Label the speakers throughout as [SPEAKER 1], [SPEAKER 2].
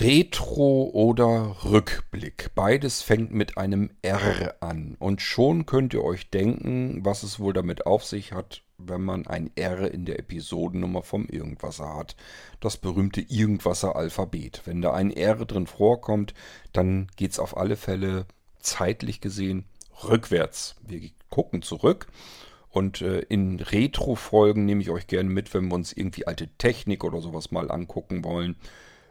[SPEAKER 1] Retro oder Rückblick. Beides fängt mit einem R an. Und schon könnt ihr euch denken, was es wohl damit auf sich hat, wenn man ein R in der Episodennummer vom Irgendwasser hat. Das berühmte Irgendwasser-Alphabet. Wenn da ein R drin vorkommt, dann geht es auf alle Fälle zeitlich gesehen rückwärts. Wir gucken zurück. Und äh, in Retro-Folgen nehme ich euch gerne mit, wenn wir uns irgendwie alte Technik oder sowas mal angucken wollen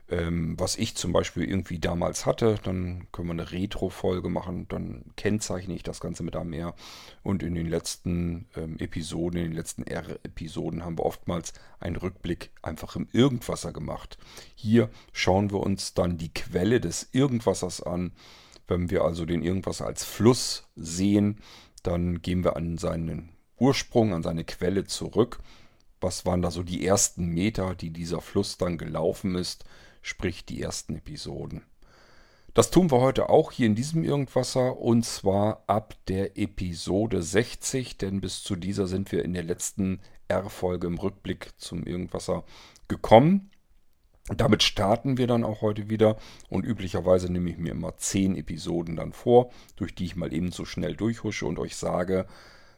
[SPEAKER 1] ähm, was ich zum Beispiel irgendwie damals hatte. Dann können wir eine Retro-Folge machen. Dann kennzeichne ich das Ganze mit einem R. Und in den letzten ähm, Episoden, in den letzten R-Episoden haben wir oftmals einen Rückblick einfach im Irgendwasser gemacht. Hier schauen wir uns dann die Quelle des Irgendwassers an. Wenn wir also den Irgendwasser als Fluss sehen, dann gehen wir an seinen Ursprung, an seine Quelle zurück. Was waren da so die ersten Meter, die dieser Fluss dann gelaufen ist? Sprich die ersten Episoden. Das tun wir heute auch hier in diesem Irgendwasser und zwar ab der Episode 60, denn bis zu dieser sind wir in der letzten R-Folge im Rückblick zum Irgendwasser gekommen. Damit starten wir dann auch heute wieder und üblicherweise nehme ich mir immer 10 Episoden dann vor, durch die ich mal eben so schnell durchhusche und euch sage,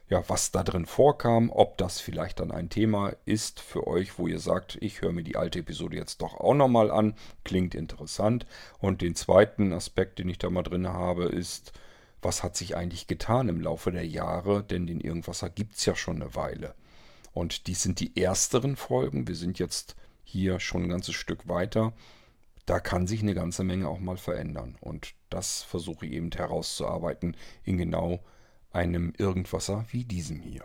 [SPEAKER 1] ja, was da drin vorkam, ob das vielleicht dann ein Thema ist für euch, wo ihr sagt, ich höre mir die alte Episode jetzt doch auch nochmal an, klingt interessant. Und den zweiten Aspekt, den ich da mal drin habe, ist, was hat sich eigentlich getan im Laufe der Jahre, denn den Irgendwasser gibt es ja schon eine Weile. Und dies sind die ersteren Folgen, wir sind jetzt hier schon ein ganzes Stück weiter. Da kann sich eine ganze Menge auch mal verändern. Und das versuche ich eben herauszuarbeiten in genau einem Irgendwasser wie diesem hier.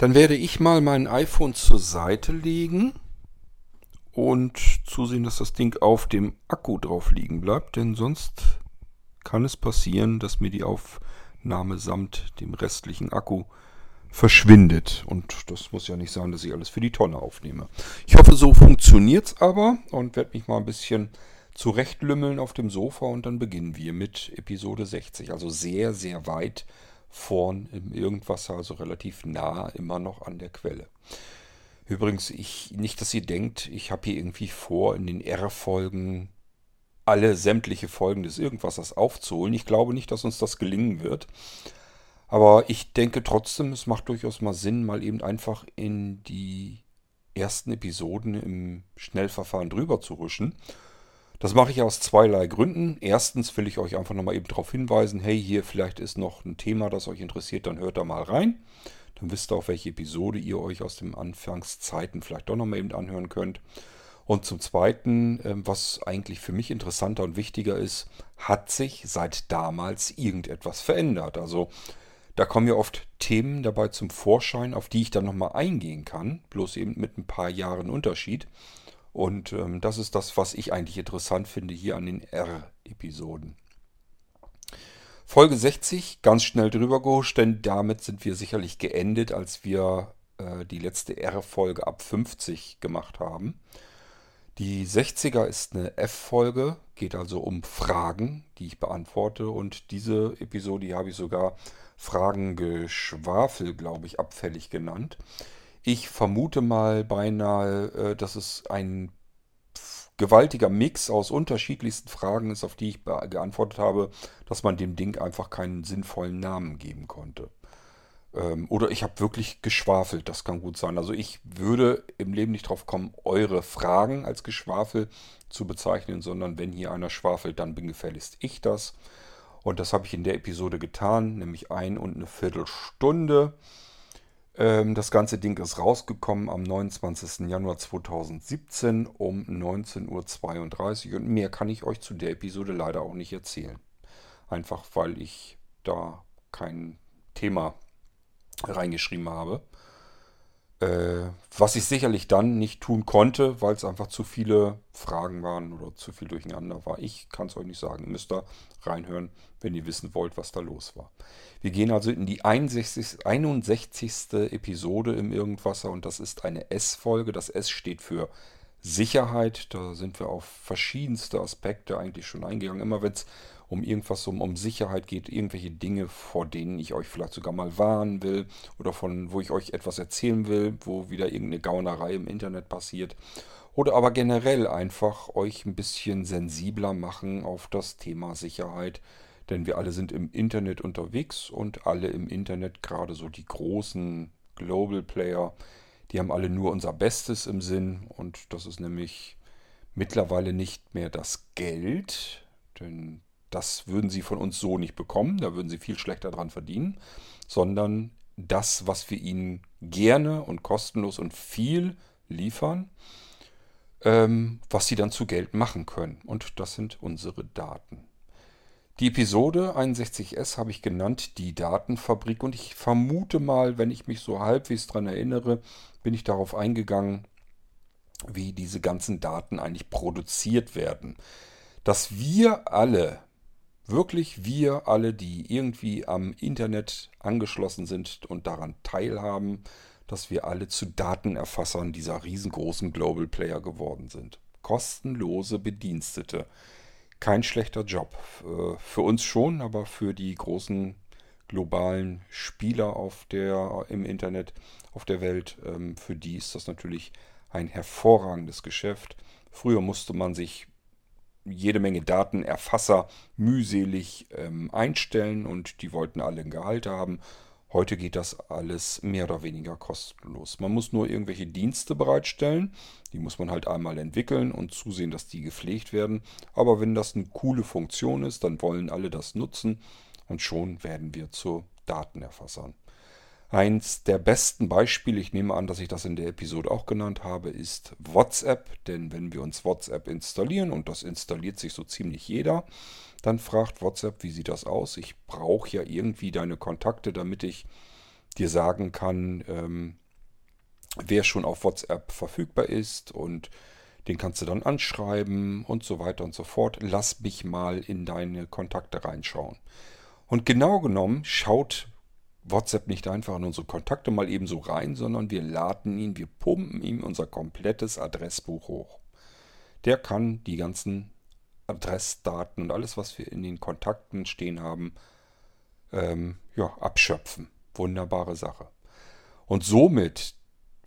[SPEAKER 1] Dann werde ich mal mein iPhone zur Seite legen und zusehen, dass das Ding auf dem Akku drauf liegen bleibt, denn sonst kann es passieren, dass mir die Aufnahme samt dem restlichen Akku verschwindet. Und das muss ja nicht sein, dass ich alles für die Tonne aufnehme. Ich hoffe, so funktioniert es aber und werde mich mal ein bisschen zurechtlümmeln auf dem Sofa und dann beginnen wir mit Episode 60. Also sehr, sehr weit vorn im Irgendwasser, also relativ nah immer noch an der Quelle. Übrigens, ich, nicht, dass ihr denkt, ich habe hier irgendwie vor, in den R-Folgen alle sämtliche Folgen des Irgendwassers aufzuholen. Ich glaube nicht, dass uns das gelingen wird. Aber ich denke trotzdem, es macht durchaus mal Sinn, mal eben einfach in die ersten Episoden im Schnellverfahren drüber zu huschen das mache ich aus zweierlei Gründen. Erstens will ich euch einfach nochmal eben darauf hinweisen, hey, hier vielleicht ist noch ein Thema, das euch interessiert, dann hört da mal rein. Dann wisst ihr, auf welche Episode ihr euch aus den Anfangszeiten vielleicht doch nochmal eben anhören könnt. Und zum Zweiten, ähm, was eigentlich für mich interessanter und wichtiger ist, hat sich seit damals irgendetwas verändert. Also da kommen ja oft Themen dabei zum Vorschein, auf die ich dann nochmal eingehen kann, bloß eben mit ein paar Jahren Unterschied. Und ähm, das ist das, was ich eigentlich interessant finde hier an den R-Episoden. Folge 60, ganz schnell drüber gehuscht, denn damit sind wir sicherlich geendet, als wir äh, die letzte R-Folge ab 50 gemacht haben. Die 60er ist eine F-Folge, geht also um Fragen, die ich beantworte. Und diese Episode habe ich sogar Fragengeschwafel, glaube ich, abfällig genannt. Ich vermute mal beinahe, äh, dass es ein gewaltiger Mix aus unterschiedlichsten Fragen ist, auf die ich geantwortet habe, dass man dem Ding einfach keinen sinnvollen Namen geben konnte. Ähm, oder ich habe wirklich geschwafelt, das kann gut sein. Also ich würde im Leben nicht drauf kommen, eure Fragen als Geschwafel zu bezeichnen, sondern wenn hier einer schwafelt, dann bin gefälligst ich das. Und das habe ich in der Episode getan, nämlich ein und eine Viertelstunde. Ähm, das ganze Ding ist rausgekommen am 29. Januar 2017 um 19.32 Uhr. Und mehr kann ich euch zu der Episode leider auch nicht erzählen. Einfach weil ich da kein Thema reingeschrieben habe. Äh, was ich sicherlich dann nicht tun konnte, weil es einfach zu viele Fragen waren oder zu viel durcheinander war. Ich kann es euch nicht sagen. Ihr müsst da reinhören, wenn ihr wissen wollt, was da los war. Wir gehen also in die 61. 61. Episode im Irgendwasser und das ist eine S-Folge. Das S steht für Sicherheit. Da sind wir auf verschiedenste Aspekte eigentlich schon eingegangen. Immer wenn es um irgendwas um, um Sicherheit geht, irgendwelche Dinge, vor denen ich euch vielleicht sogar mal warnen will oder von wo ich euch etwas erzählen will, wo wieder irgendeine Gaunerei im Internet passiert. Oder aber generell einfach euch ein bisschen sensibler machen auf das Thema Sicherheit. Denn wir alle sind im Internet unterwegs und alle im Internet, gerade so die großen Global Player, die haben alle nur unser Bestes im Sinn. Und das ist nämlich mittlerweile nicht mehr das Geld, denn das würden sie von uns so nicht bekommen, da würden sie viel schlechter dran verdienen, sondern das, was wir ihnen gerne und kostenlos und viel liefern, ähm, was sie dann zu Geld machen können. Und das sind unsere Daten. Die Episode 61S habe ich genannt, die Datenfabrik. Und ich vermute mal, wenn ich mich so halbwegs daran erinnere, bin ich darauf eingegangen, wie diese ganzen Daten eigentlich produziert werden. Dass wir alle wirklich wir alle, die irgendwie am Internet angeschlossen sind und daran teilhaben, dass wir alle zu Datenerfassern dieser riesengroßen Global Player geworden sind. Kostenlose Bedienstete. Kein schlechter Job. Äh, für uns schon, aber für die großen globalen Spieler auf der, im Internet, auf der Welt, ähm, für die ist das natürlich ein hervorragendes Geschäft. Früher musste man sich jede Menge Datenerfasser mühselig ähm, einstellen und die wollten alle ein Gehalt haben. Heute geht das alles mehr oder weniger kostenlos. Man muss nur irgendwelche Dienste bereitstellen. Die muss man halt einmal entwickeln und zusehen, dass die gepflegt werden. Aber wenn das eine coole Funktion ist, dann wollen alle das nutzen und schon werden wir zu Datenerfassern. Eins der besten Beispiele, ich nehme an, dass ich das in der Episode auch genannt habe, ist WhatsApp. Denn wenn wir uns WhatsApp installieren, und das installiert sich so ziemlich jeder, dann fragt WhatsApp, wie sieht das aus? Ich brauche ja irgendwie deine Kontakte, damit ich dir sagen kann, ähm, wer schon auf WhatsApp verfügbar ist und den kannst du dann anschreiben und so weiter und so fort. Lass mich mal in deine Kontakte reinschauen. Und genau genommen schaut WhatsApp nicht einfach in unsere Kontakte mal eben so rein, sondern wir laden ihn, wir pumpen ihm unser komplettes Adressbuch hoch. Der kann die ganzen Adressdaten und alles, was wir in den Kontakten stehen haben, ähm, ja, abschöpfen. Wunderbare Sache. Und somit,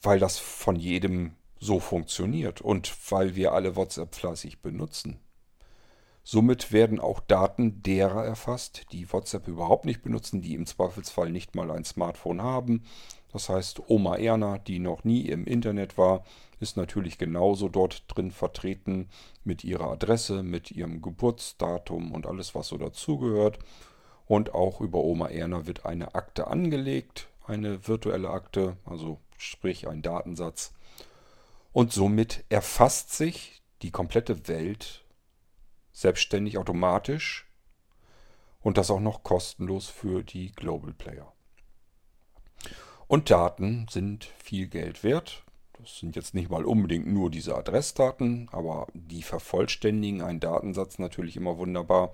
[SPEAKER 1] weil das von jedem so funktioniert und weil wir alle WhatsApp fleißig benutzen, Somit werden auch Daten derer erfasst, die WhatsApp überhaupt nicht benutzen, die im Zweifelsfall nicht mal ein Smartphone haben. Das heißt, Oma Erna, die noch nie im Internet war, ist natürlich genauso dort drin vertreten mit ihrer Adresse, mit ihrem Geburtsdatum und alles, was so dazugehört. Und auch über Oma Erna wird eine Akte angelegt, eine virtuelle Akte, also sprich ein Datensatz. Und somit erfasst sich die komplette Welt selbstständig automatisch und das auch noch kostenlos für die Global Player. Und Daten sind viel Geld wert. Das sind jetzt nicht mal unbedingt nur diese Adressdaten, aber die vervollständigen einen Datensatz natürlich immer wunderbar.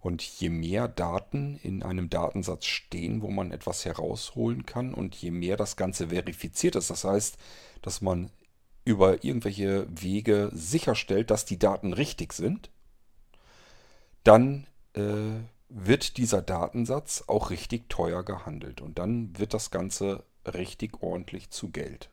[SPEAKER 1] Und je mehr Daten in einem Datensatz stehen, wo man etwas herausholen kann und je mehr das Ganze verifiziert ist, das heißt, dass man über irgendwelche Wege sicherstellt, dass die Daten richtig sind, dann äh, wird dieser Datensatz auch richtig teuer gehandelt und dann wird das Ganze richtig ordentlich zu Geld.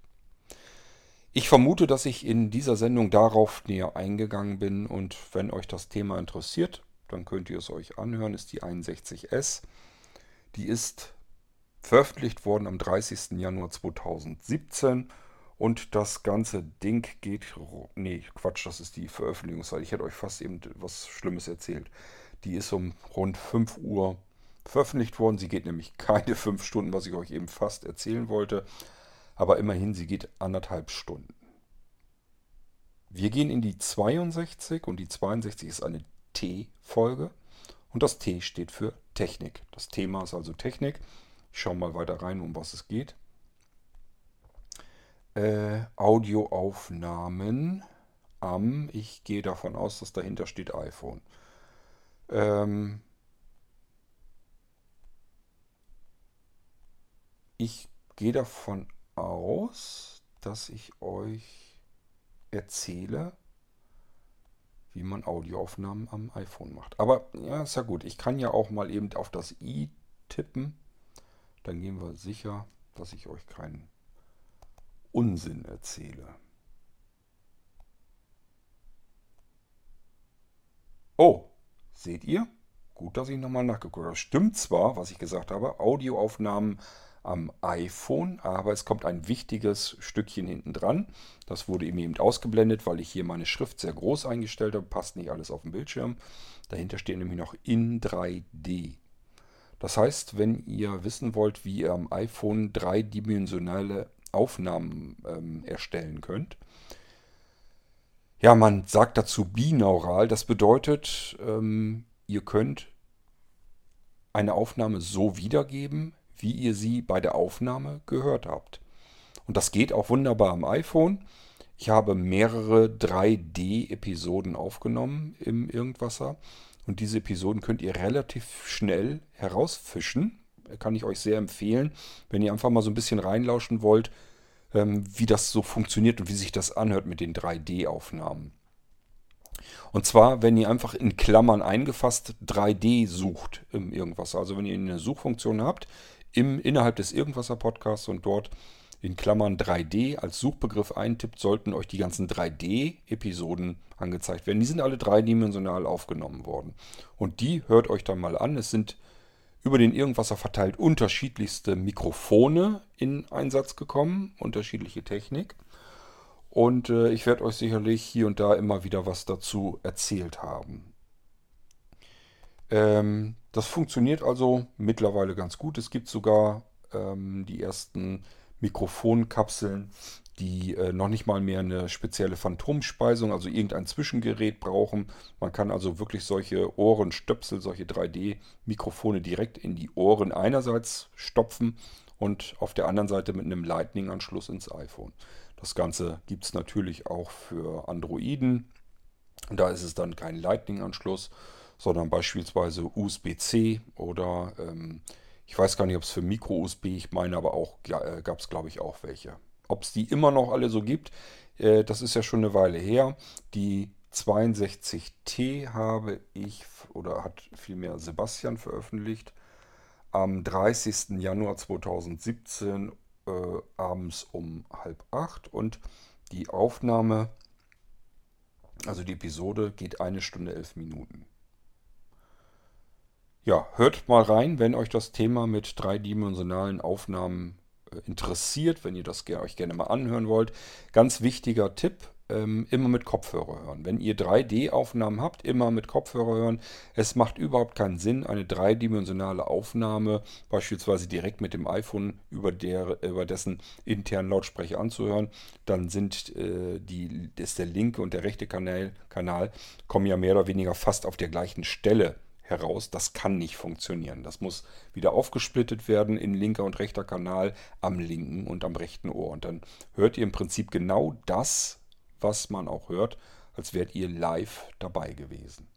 [SPEAKER 1] Ich vermute, dass ich in dieser Sendung darauf näher eingegangen bin und wenn euch das Thema interessiert, dann könnt ihr es euch anhören, ist die 61S. Die ist veröffentlicht worden am 30. Januar 2017 und das ganze Ding geht, nee, Quatsch, das ist die Veröffentlichungszeit. Ich hätte euch fast eben was Schlimmes erzählt. Die ist um rund 5 Uhr veröffentlicht worden. Sie geht nämlich keine 5 Stunden, was ich euch eben fast erzählen wollte. Aber immerhin, sie geht anderthalb Stunden. Wir gehen in die 62 und die 62 ist eine T-Folge und das T steht für Technik. Das Thema ist also Technik. Ich schaue mal weiter rein, um was es geht. Äh, Audioaufnahmen am, ich gehe davon aus, dass dahinter steht iPhone. Ähm, ich gehe davon aus, dass ich euch erzähle, wie man Audioaufnahmen am iPhone macht. Aber ja, ist ja gut. Ich kann ja auch mal eben auf das i tippen. Dann gehen wir sicher, dass ich euch keinen Unsinn erzähle. Oh, seht ihr? Gut, dass ich nochmal nachgeguckt habe. Stimmt zwar, was ich gesagt habe, Audioaufnahmen am iPhone, aber es kommt ein wichtiges Stückchen hinten dran. Das wurde eben ausgeblendet, weil ich hier meine Schrift sehr groß eingestellt habe. Passt nicht alles auf dem Bildschirm. Dahinter steht nämlich noch in 3D. Das heißt, wenn ihr wissen wollt, wie ihr am iPhone dreidimensionale Aufnahmen ähm, erstellen könnt, ja, man sagt dazu binaural. Das bedeutet, ähm, ihr könnt eine Aufnahme so wiedergeben, wie ihr sie bei der Aufnahme gehört habt. Und das geht auch wunderbar am iPhone. Ich habe mehrere 3D-Episoden aufgenommen im Irgendwasser. Und diese Episoden könnt ihr relativ schnell herausfischen. Kann ich euch sehr empfehlen, wenn ihr einfach mal so ein bisschen reinlauschen wollt, ähm, wie das so funktioniert und wie sich das anhört mit den 3D-Aufnahmen. Und zwar, wenn ihr einfach in Klammern eingefasst 3D sucht im Irgendwas. Also wenn ihr eine Suchfunktion habt, im, innerhalb des Irgendwasser Podcasts und dort in Klammern 3D als Suchbegriff eintippt, sollten euch die ganzen 3D-Episoden angezeigt werden. Die sind alle dreidimensional aufgenommen worden. Und die hört euch dann mal an. Es sind über den Irgendwasser verteilt unterschiedlichste Mikrofone in Einsatz gekommen, unterschiedliche Technik. Und äh, ich werde euch sicherlich hier und da immer wieder was dazu erzählt haben. Ähm, das funktioniert also mittlerweile ganz gut. Es gibt sogar ähm, die ersten Mikrofonkapseln, die äh, noch nicht mal mehr eine spezielle Phantomspeisung, also irgendein Zwischengerät brauchen. Man kann also wirklich solche Ohrenstöpsel, solche 3D-Mikrofone direkt in die Ohren einerseits stopfen und auf der anderen Seite mit einem Lightning-Anschluss ins iPhone. Das Ganze gibt es natürlich auch für Androiden. Da ist es dann kein Lightning-Anschluss, sondern beispielsweise USB-C oder ähm, ich weiß gar nicht, ob es für Micro-USB, ich meine aber auch, äh, gab es glaube ich auch welche. Ob es die immer noch alle so gibt, äh, das ist ja schon eine Weile her. Die 62T habe ich oder hat vielmehr Sebastian veröffentlicht am 30. Januar 2017 äh, abends um halb acht und die Aufnahme, also die Episode, geht eine Stunde elf Minuten. Ja, hört mal rein, wenn euch das Thema mit dreidimensionalen Aufnahmen interessiert, wenn ihr das euch gerne mal anhören wollt. Ganz wichtiger Tipp, ähm, immer mit Kopfhörer hören. Wenn ihr 3D-Aufnahmen habt, immer mit Kopfhörer hören. Es macht überhaupt keinen Sinn, eine dreidimensionale Aufnahme beispielsweise direkt mit dem iPhone über, der, über dessen internen Lautsprecher anzuhören. Dann sind äh, die, ist der linke und der rechte Kanal, Kanal kommen ja mehr oder weniger fast auf der gleichen Stelle heraus. Das kann nicht funktionieren. Das muss wieder aufgesplittet werden in linker und rechter Kanal am linken und am rechten Ohr. Und dann hört ihr im Prinzip genau das, was man auch hört, als wärt ihr live dabei gewesen.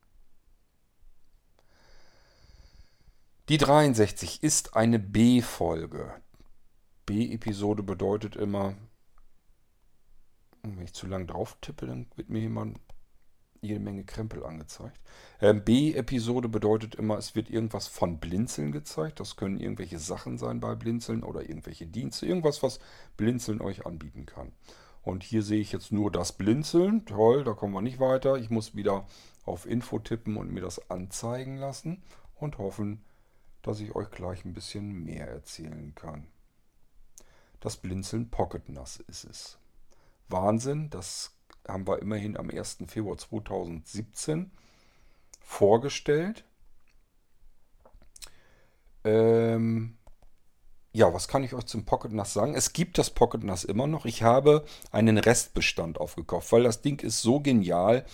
[SPEAKER 1] Die 63 ist eine B-Folge. B-Episode bedeutet immer, wenn ich zu lang drauf tippe, dann wird mir jemand jede Menge Krempel angezeigt. Ähm, B-Episode bedeutet immer, es wird irgendwas von Blinzeln gezeigt. Das können irgendwelche Sachen sein bei Blinzeln oder irgendwelche Dienste. Irgendwas, was Blinzeln euch anbieten kann. Und hier sehe ich jetzt nur das Blinzeln. Toll, da kommen wir nicht weiter. Ich muss wieder auf Info tippen und mir das anzeigen lassen und hoffen, dass ich euch gleich ein bisschen mehr erzählen kann. Das Blinzeln Pocket Nass ist es. Wahnsinn, das haben wir immerhin am 1. Februar 2017 vorgestellt. Ähm, ja, was kann ich euch zum Pocket NAS sagen? Es gibt das Pocket NAS immer noch. Ich habe einen Restbestand aufgekauft, weil das Ding ist so genial,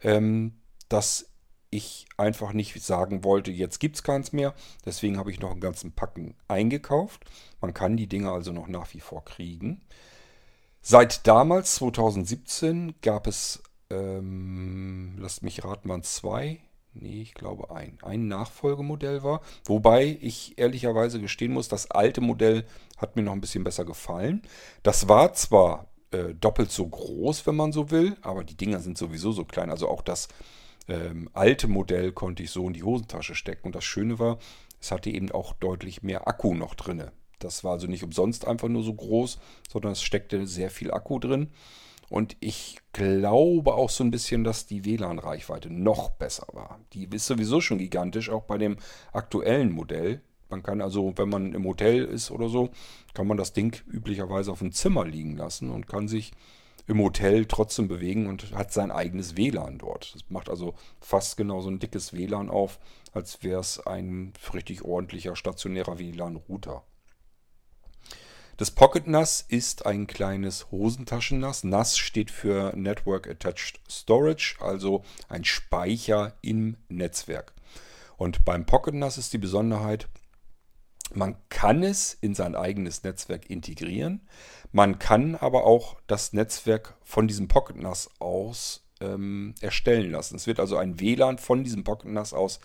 [SPEAKER 1] ähm, dass ich einfach nicht sagen wollte, jetzt gibt es keins mehr. Deswegen habe ich noch einen ganzen Packen eingekauft. Man kann die Dinger also noch nach wie vor kriegen. Seit damals, 2017, gab es, ähm, lasst mich raten, waren zwei, nee, ich glaube ein, ein Nachfolgemodell war. Wobei ich ehrlicherweise gestehen muss, das alte Modell hat mir noch ein bisschen besser gefallen. Das war zwar äh, doppelt so groß, wenn man so will, aber die Dinger sind sowieso so klein. Also auch das ähm, alte Modell konnte ich so in die Hosentasche stecken. Und das Schöne war, es hatte eben auch deutlich mehr Akku noch drinne. Das war also nicht umsonst einfach nur so groß, sondern es steckte sehr viel Akku drin. Und ich glaube auch so ein bisschen, dass die WLAN-Reichweite noch besser war. Die ist sowieso schon gigantisch, auch bei dem aktuellen Modell. Man kann also, wenn man im Hotel ist oder so, kann man das Ding üblicherweise auf dem Zimmer liegen lassen und kann sich im Hotel trotzdem bewegen und hat sein eigenes WLAN dort. Das macht also fast genauso ein dickes WLAN auf, als wäre es ein richtig ordentlicher stationärer WLAN-Router. Das Pocket NAS ist ein kleines Hosentaschen-NAS. NAS steht für Network Attached Storage, also ein Speicher im Netzwerk. Und beim Pocket NAS ist die Besonderheit, man kann es in sein eigenes Netzwerk integrieren. Man kann aber auch das Netzwerk von diesem Pocket NAS aus ähm, erstellen lassen. Es wird also ein WLAN von diesem Pocket NAS aus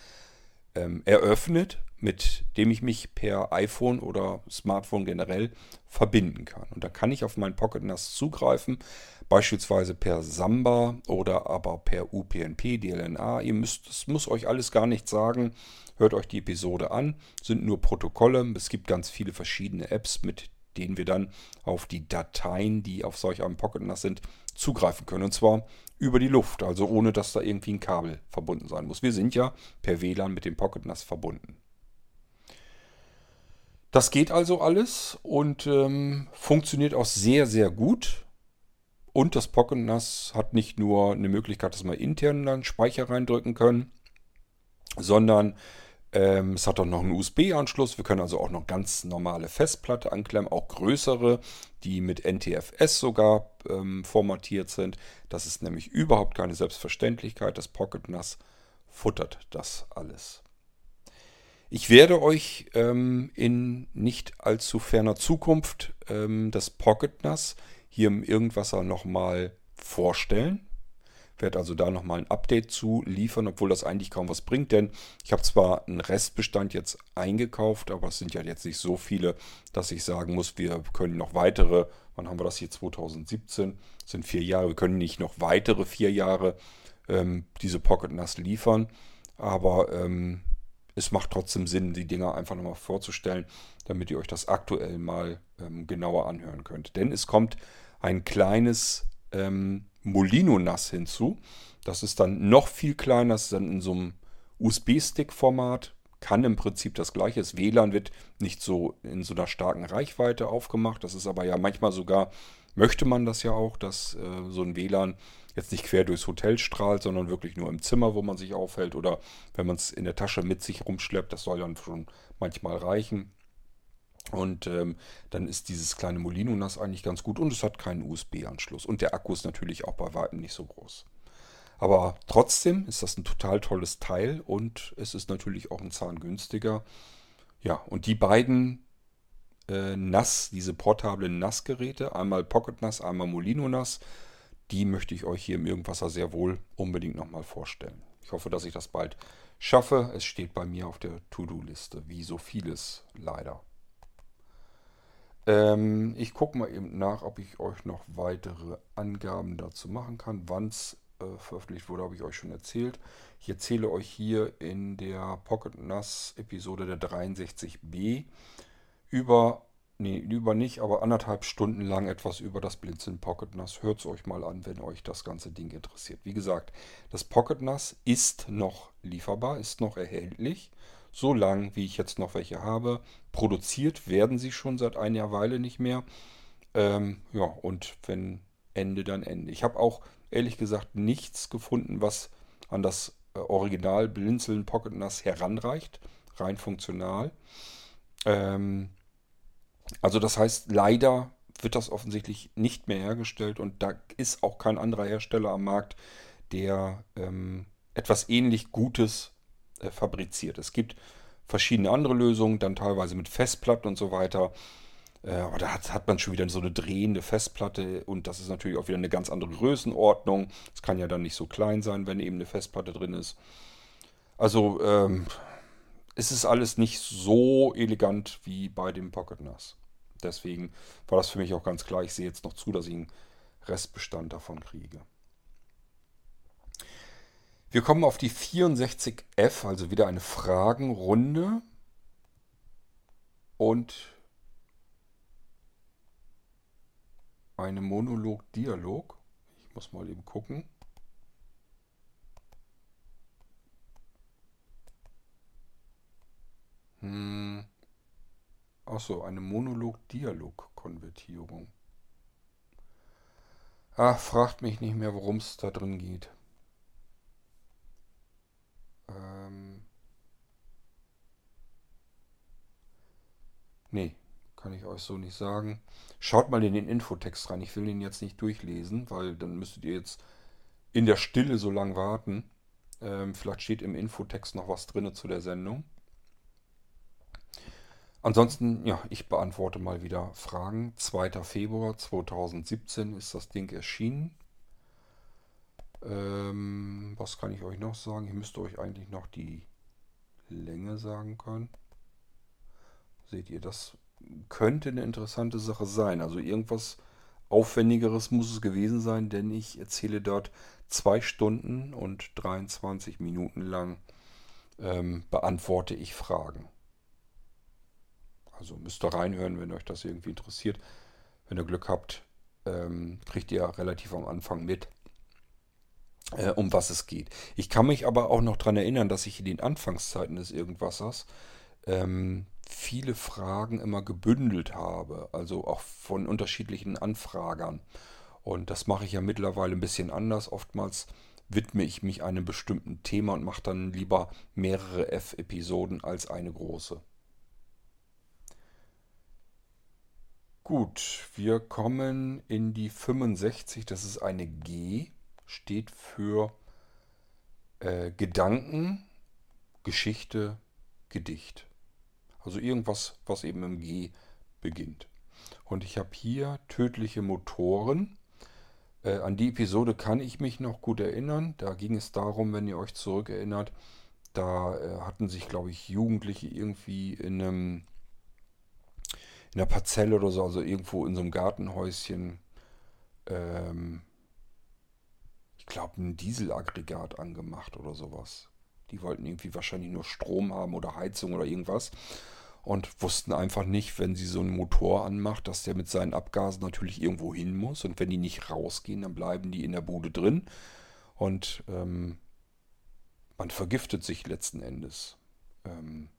[SPEAKER 1] ähm, eröffnet mit dem ich mich per iPhone oder Smartphone generell verbinden kann. Und da kann ich auf mein Pocket NAS zugreifen, beispielsweise per Samba oder aber per UPnP, DLNA. Ihr müsst, es muss euch alles gar nicht sagen. Hört euch die Episode an, sind nur Protokolle. Es gibt ganz viele verschiedene Apps, mit denen wir dann auf die Dateien, die auf solch einem Pocket NAS sind, zugreifen können. Und zwar über die Luft, also ohne dass da irgendwie ein Kabel verbunden sein muss. Wir sind ja per WLAN mit dem Pocket NAS verbunden. Das geht also alles und ähm, funktioniert auch sehr, sehr gut. Und das Pocket NAS hat nicht nur eine Möglichkeit, dass wir intern dann Speicher reindrücken können, sondern ähm, es hat auch noch einen USB-Anschluss. Wir können also auch noch ganz normale Festplatte anklemmen, auch größere, die mit NTFS sogar ähm, formatiert sind. Das ist nämlich überhaupt keine Selbstverständlichkeit. Das Pocket NAS futtert das alles. Ich werde euch ähm, in nicht allzu ferner Zukunft ähm, das Pocket NAS hier im Irgendwasser nochmal vorstellen. Werde also da nochmal ein Update zu liefern, obwohl das eigentlich kaum was bringt, denn ich habe zwar einen Restbestand jetzt eingekauft, aber es sind ja jetzt nicht so viele, dass ich sagen muss, wir können noch weitere, wann haben wir das hier, 2017, das sind vier Jahre, wir können nicht noch weitere vier Jahre ähm, diese Pocket NAS liefern, aber ähm, es macht trotzdem Sinn, die Dinger einfach nochmal vorzustellen, damit ihr euch das aktuell mal ähm, genauer anhören könnt. Denn es kommt ein kleines ähm, Molino-NAS hinzu. Das ist dann noch viel kleiner, das ist dann in so einem USB-Stick-Format. Kann im Prinzip das gleiche. Das WLAN wird nicht so in so einer starken Reichweite aufgemacht. Das ist aber ja manchmal sogar, möchte man das ja auch, dass äh, so ein WLAN jetzt nicht quer durchs Hotel strahlt, sondern wirklich nur im Zimmer, wo man sich aufhält oder wenn man es in der Tasche mit sich rumschleppt, das soll dann schon manchmal reichen. Und ähm, dann ist dieses kleine Molino NAS eigentlich ganz gut und es hat keinen USB-Anschluss. Und der Akku ist natürlich auch bei weitem nicht so groß. Aber trotzdem ist das ein total tolles Teil und es ist natürlich auch ein Zahn günstiger. Ja, und die beiden äh, NAS, diese portablen NAS-Geräte, einmal Pocket NAS, einmal Molino NAS, die möchte ich euch hier im Irgendwasser sehr wohl unbedingt nochmal vorstellen. Ich hoffe, dass ich das bald schaffe. Es steht bei mir auf der To-Do-Liste, wie so vieles leider. Ähm, ich gucke mal eben nach, ob ich euch noch weitere Angaben dazu machen kann. Wann es äh, veröffentlicht wurde, habe ich euch schon erzählt. Ich erzähle euch hier in der Pocket NAS Episode der 63b über, nee, über nicht, aber anderthalb Stunden lang etwas über das Blinzeln Pocket NAS. Hört es euch mal an, wenn euch das ganze Ding interessiert. Wie gesagt, das Pocket NAS ist noch lieferbar, ist noch erhältlich so lang, wie ich jetzt noch welche habe. Produziert werden sie schon seit einer Weile nicht mehr. Ähm, ja, und wenn Ende, dann Ende. Ich habe auch ehrlich gesagt nichts gefunden, was an das äh, Original Blinzeln Pocket NAS heranreicht. Rein funktional. Ähm, also das heißt, leider wird das offensichtlich nicht mehr hergestellt und da ist auch kein anderer Hersteller am Markt, der ähm, etwas ähnlich Gutes äh, fabriziert. Es gibt verschiedene andere Lösungen, dann teilweise mit Festplatten und so weiter. Äh, aber da hat, hat, man schon wieder so eine drehende Festplatte und das ist natürlich auch wieder eine ganz andere Größenordnung. Es kann ja dann nicht so klein sein, wenn eben eine Festplatte drin ist. Also ähm, es ist alles nicht so elegant wie bei dem Pocket NAS. Deswegen war das für mich auch ganz klar. Ich sehe jetzt noch zu, dass ich einen Restbestand davon kriege. Wir kommen auf die 64F, also wieder eine Fragenrunde. Und eine Monolog-Dialog. Ich muss mal eben gucken. Hm. Achso, eine Monolog-Dialog-Konvertierung. Ach, fragt mich nicht mehr, worum es da drin geht. Ähm nee, kann ich euch so nicht sagen. Schaut mal in den Infotext rein. Ich will den jetzt nicht durchlesen, weil dann müsstet ihr jetzt in der Stille so lang warten. Ähm, vielleicht steht im Infotext noch was drin zu der Sendung. Ansonsten, ja, ich beantworte mal wieder Fragen. 2. Februar 2017 ist das Ding erschienen. Ähm, was kann ich euch noch sagen? Ich müsste euch eigentlich noch die Länge sagen können. Seht ihr, das könnte eine interessante Sache sein. Also irgendwas Aufwendigeres muss es gewesen sein, denn ich erzähle dort zwei Stunden und 23 Minuten lang ähm, beantworte ich Fragen. Also müsst ihr reinhören, wenn euch das irgendwie interessiert. Wenn ihr Glück habt, ähm, kriegt ihr relativ am Anfang mit, äh, um was es geht. Ich kann mich aber auch noch daran erinnern, dass ich in den Anfangszeiten des Irgendwassers ähm, viele Fragen immer gebündelt habe, also auch von unterschiedlichen Anfragern. Und das mache ich ja mittlerweile ein bisschen anders. Oftmals widme ich mich einem bestimmten Thema und mache dann lieber mehrere F-Episoden als eine große. Gut, wir kommen in die 65. Das ist eine G steht für äh, Gedanken, Geschichte, Gedicht. Also irgendwas, was eben im G beginnt. Und ich habe hier tödliche Motoren. Äh, an die Episode kann ich mich noch gut erinnern. Da ging es darum, wenn ihr euch zurückerinnert, da äh, hatten sich, glaube ich, Jugendliche irgendwie in einem in einer Parzelle oder so, also irgendwo in so einem Gartenhäuschen ähm, glaube, ein Dieselaggregat angemacht oder sowas. Die wollten irgendwie wahrscheinlich nur Strom haben oder Heizung oder irgendwas. Und wussten einfach nicht, wenn sie so einen Motor anmacht, dass der mit seinen Abgasen natürlich irgendwo hin muss. Und wenn die nicht rausgehen, dann bleiben die in der Bude drin. Und ähm, man vergiftet sich letzten Endes. Ähm,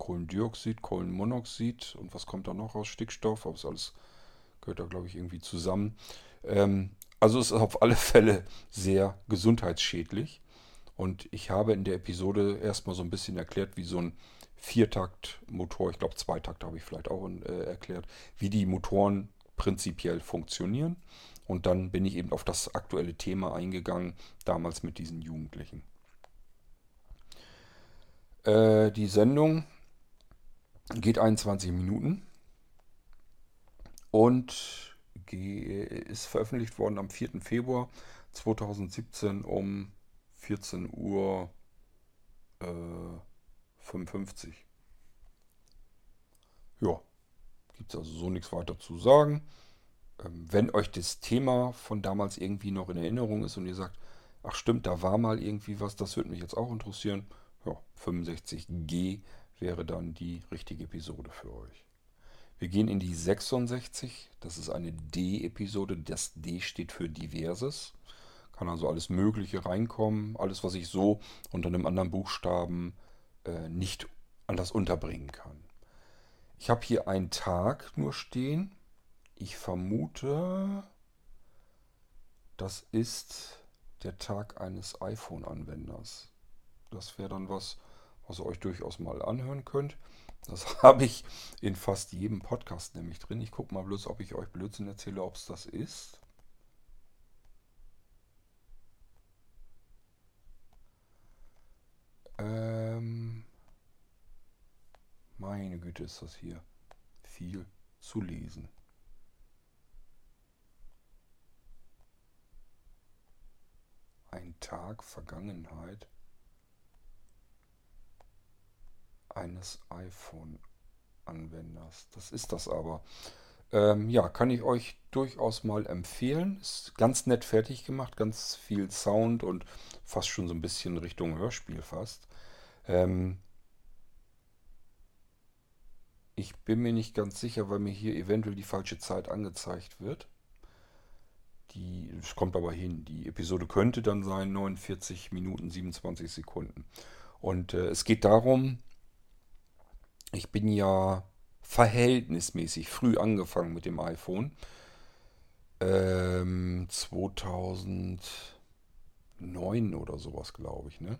[SPEAKER 1] Kohlendioxid, Kohlenmonoxid und was kommt da noch aus? Stickstoff, aber das alles gehört da, glaube ich, irgendwie zusammen. Ähm, also es ist auf alle Fälle sehr gesundheitsschädlich. Und ich habe in der Episode erstmal so ein bisschen erklärt, wie so ein Viertaktmotor, ich glaube Zweitakt habe ich vielleicht auch äh, erklärt, wie die Motoren prinzipiell funktionieren. Und dann bin ich eben auf das aktuelle Thema eingegangen, damals mit diesen Jugendlichen. Äh, die Sendung geht 21 Minuten. Und ist veröffentlicht worden am 4. Februar 2017 um 14 Uhr äh, 55. Ja, gibt es also so nichts weiter zu sagen. Ähm, wenn euch das Thema von damals irgendwie noch in Erinnerung ist und ihr sagt, ach stimmt, da war mal irgendwie was, das würde mich jetzt auch interessieren. Ja, 65G wäre dann die richtige Episode für euch. Wir gehen in die 66. Das ist eine D-Episode. Das D steht für Diverses. Kann also alles Mögliche reinkommen. Alles, was ich so unter einem anderen Buchstaben äh, nicht anders unterbringen kann. Ich habe hier einen Tag nur stehen. Ich vermute, das ist der Tag eines iPhone-Anwenders. Das wäre dann was, was ihr euch durchaus mal anhören könnt. Das habe ich in fast jedem Podcast nämlich drin. Ich gucke mal bloß, ob ich euch Blödsinn erzähle, ob es das ist. Ähm, meine Güte, ist das hier viel zu lesen. Ein Tag Vergangenheit eines iPhone-Anwenders. Das ist das aber. Ähm, ja, kann ich euch durchaus mal empfehlen. Ist ganz nett fertig gemacht, ganz viel Sound und fast schon so ein bisschen Richtung Hörspiel fast. Ähm, ich bin mir nicht ganz sicher, weil mir hier eventuell die falsche Zeit angezeigt wird. Die, es kommt aber hin. Die Episode könnte dann sein 49 Minuten 27 Sekunden. Und äh, es geht darum, ich bin ja verhältnismäßig früh angefangen mit dem iPhone. Ähm, 2009 oder sowas, glaube ich, ne?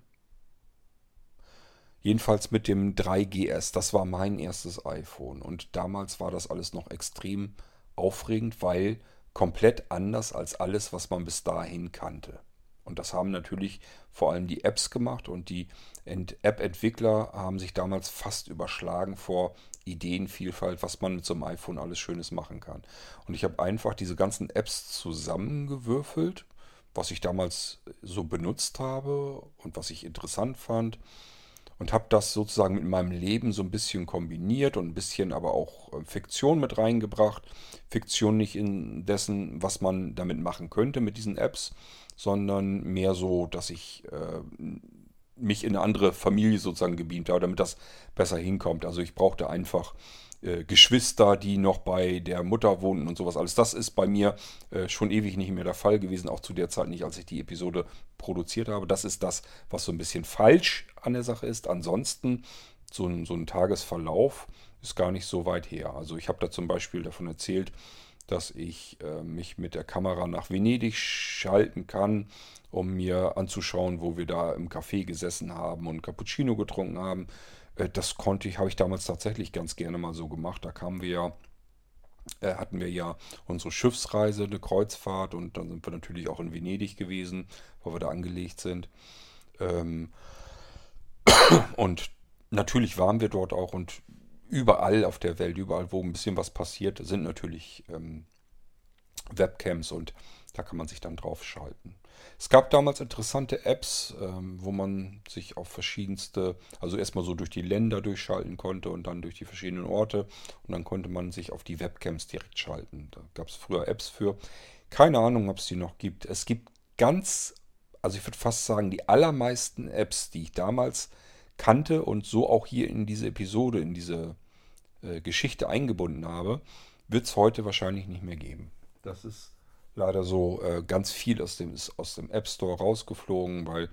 [SPEAKER 1] Jedenfalls mit dem 3GS. Das war mein erstes iPhone. Und damals war das alles noch extrem aufregend, weil komplett anders als alles, was man bis dahin kannte. Und das haben natürlich vor allem die Apps gemacht und die App-Entwickler haben sich damals fast überschlagen vor Ideenvielfalt, was man mit so einem iPhone alles Schönes machen kann. Und ich habe einfach diese ganzen Apps zusammengewürfelt, was ich damals so benutzt habe und was ich interessant fand und habe das sozusagen mit meinem Leben so ein bisschen kombiniert und ein bisschen aber auch äh, Fiktion mit reingebracht. Fiktion nicht in dessen, was man damit machen könnte mit diesen Apps, sondern mehr so, dass ich äh, mich in eine andere Familie sozusagen gebeamt habe, damit das besser hinkommt. Also ich brauchte einfach äh, Geschwister, die noch bei der Mutter wohnten und sowas alles. Das ist bei mir äh, schon ewig nicht mehr der Fall gewesen, auch zu der Zeit nicht, als ich die Episode produziert habe. Das ist das, was so ein bisschen falsch an der Sache ist. Ansonsten, so ein, so ein Tagesverlauf ist gar nicht so weit her. Also ich habe da zum Beispiel davon erzählt, dass ich äh, mich mit der Kamera nach Venedig schalten kann, um mir anzuschauen, wo wir da im Café gesessen haben und Cappuccino getrunken haben. Äh, das konnte ich, habe ich damals tatsächlich ganz gerne mal so gemacht. Da kamen wir ja, äh, hatten wir ja unsere Schiffsreise, eine Kreuzfahrt und dann sind wir natürlich auch in Venedig gewesen, wo wir da angelegt sind. Ähm, und natürlich waren wir dort auch und überall auf der Welt, überall, wo ein bisschen was passiert, sind natürlich ähm, Webcams und da kann man sich dann drauf schalten. Es gab damals interessante Apps, ähm, wo man sich auf verschiedenste, also erstmal so durch die Länder durchschalten konnte und dann durch die verschiedenen Orte und dann konnte man sich auf die Webcams direkt schalten. Da gab es früher Apps für. Keine Ahnung, ob es die noch gibt. Es gibt ganz, also ich würde fast sagen, die allermeisten Apps, die ich damals kannte und so auch hier in diese Episode, in diese äh, Geschichte eingebunden habe, wird es heute wahrscheinlich nicht mehr geben. Das ist leider so. Äh, ganz viel aus dem, ist aus dem App Store rausgeflogen, weil